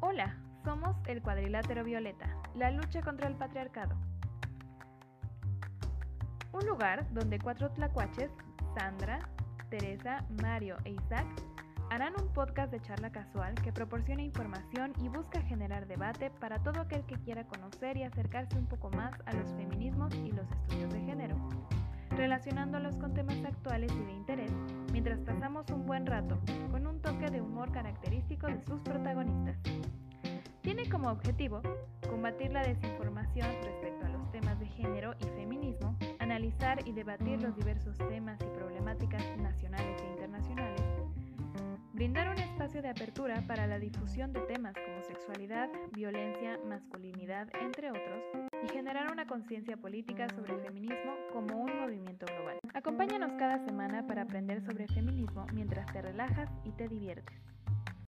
Hola, somos el Cuadrilátero Violeta, la lucha contra el patriarcado. Un lugar donde cuatro tlacuaches, Sandra, Teresa, Mario e Isaac, harán un podcast de charla casual que proporciona información y busca generar debate para todo aquel que quiera conocer y acercarse un poco más a los feminismos y los estudios de género, relacionándolos con temas actuales y de interés, mientras pasamos un buen rato, con un toque de humor característico de sus. Como objetivo combatir la desinformación respecto a los temas de género y feminismo, analizar y debatir los diversos temas y problemáticas nacionales e internacionales, brindar un espacio de apertura para la difusión de temas como sexualidad, violencia, masculinidad, entre otros, y generar una conciencia política sobre el feminismo como un movimiento global. Acompáñanos cada semana para aprender sobre feminismo mientras te relajas y te diviertes.